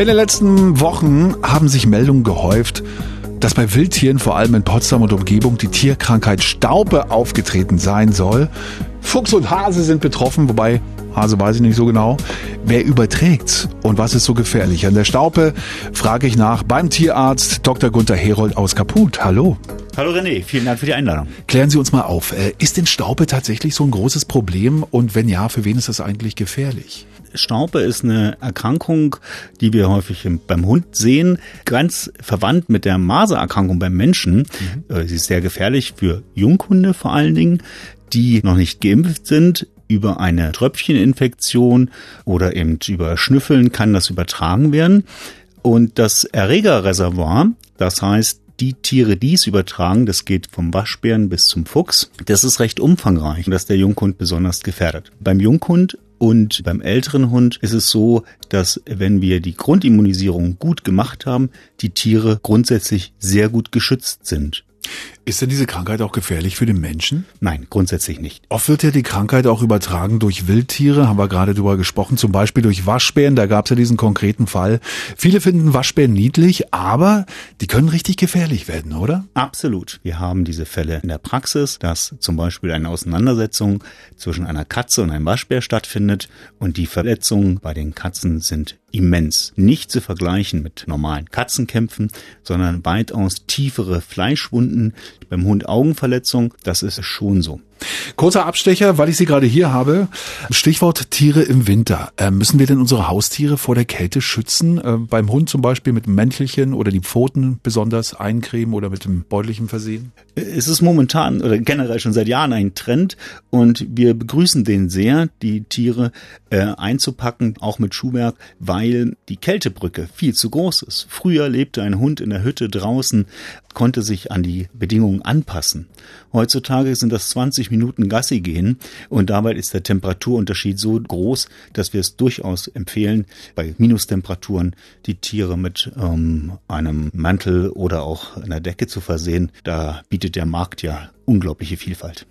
In den letzten Wochen haben sich Meldungen gehäuft, dass bei Wildtieren, vor allem in Potsdam und Umgebung, die Tierkrankheit Staupe aufgetreten sein soll. Fuchs und Hase sind betroffen, wobei Hase weiß ich nicht so genau. Wer überträgt's und was ist so gefährlich? An der Staupe frage ich nach beim Tierarzt Dr. Gunther Herold aus Kaput. Hallo. Hallo René, vielen Dank für die Einladung. Klären Sie uns mal auf, äh, ist denn Staupe tatsächlich so ein großes Problem und wenn ja, für wen ist das eigentlich gefährlich? Staupe ist eine Erkrankung, die wir häufig beim Hund sehen, ganz verwandt mit der Masererkrankung beim Menschen. Mhm. Äh, sie ist sehr gefährlich für Junghunde vor allen Dingen, die noch nicht geimpft sind. Über eine Tröpfcheninfektion oder eben über Schnüffeln kann das übertragen werden. Und das Erregerreservoir, das heißt die Tiere, die es übertragen, das geht vom Waschbären bis zum Fuchs, das ist recht umfangreich und das ist der Junghund besonders gefährdet. Beim Junghund und beim älteren Hund ist es so, dass wenn wir die Grundimmunisierung gut gemacht haben, die Tiere grundsätzlich sehr gut geschützt sind. Ist denn diese Krankheit auch gefährlich für den Menschen? Nein, grundsätzlich nicht. Oft wird ja die Krankheit auch übertragen durch Wildtiere, haben wir gerade drüber gesprochen, zum Beispiel durch Waschbären, da gab es ja diesen konkreten Fall. Viele finden Waschbären niedlich, aber die können richtig gefährlich werden, oder? Absolut. Wir haben diese Fälle in der Praxis, dass zum Beispiel eine Auseinandersetzung zwischen einer Katze und einem Waschbär stattfindet und die Verletzungen bei den Katzen sind immens. Nicht zu vergleichen mit normalen Katzenkämpfen, sondern weitaus tiefere Fleischwunden, beim Hund Augenverletzung, das ist schon so. Kurzer Abstecher, weil ich Sie gerade hier habe. Stichwort Tiere im Winter. Äh, müssen wir denn unsere Haustiere vor der Kälte schützen? Äh, beim Hund zum Beispiel mit Mäntelchen oder die Pfoten besonders eincremen oder mit dem Beutelchen versehen? Es ist momentan oder generell schon seit Jahren ein Trend und wir begrüßen den sehr, die Tiere äh, einzupacken, auch mit Schuhwerk, weil die Kältebrücke viel zu groß ist. Früher lebte ein Hund in der Hütte draußen, konnte sich an die Bedingungen anpassen. Heutzutage sind das 20 Minuten Gassi gehen und dabei ist der Temperaturunterschied so groß, dass wir es durchaus empfehlen, bei Minustemperaturen die Tiere mit ähm, einem Mantel oder auch einer Decke zu versehen. Da bietet der Markt ja unglaubliche Vielfalt.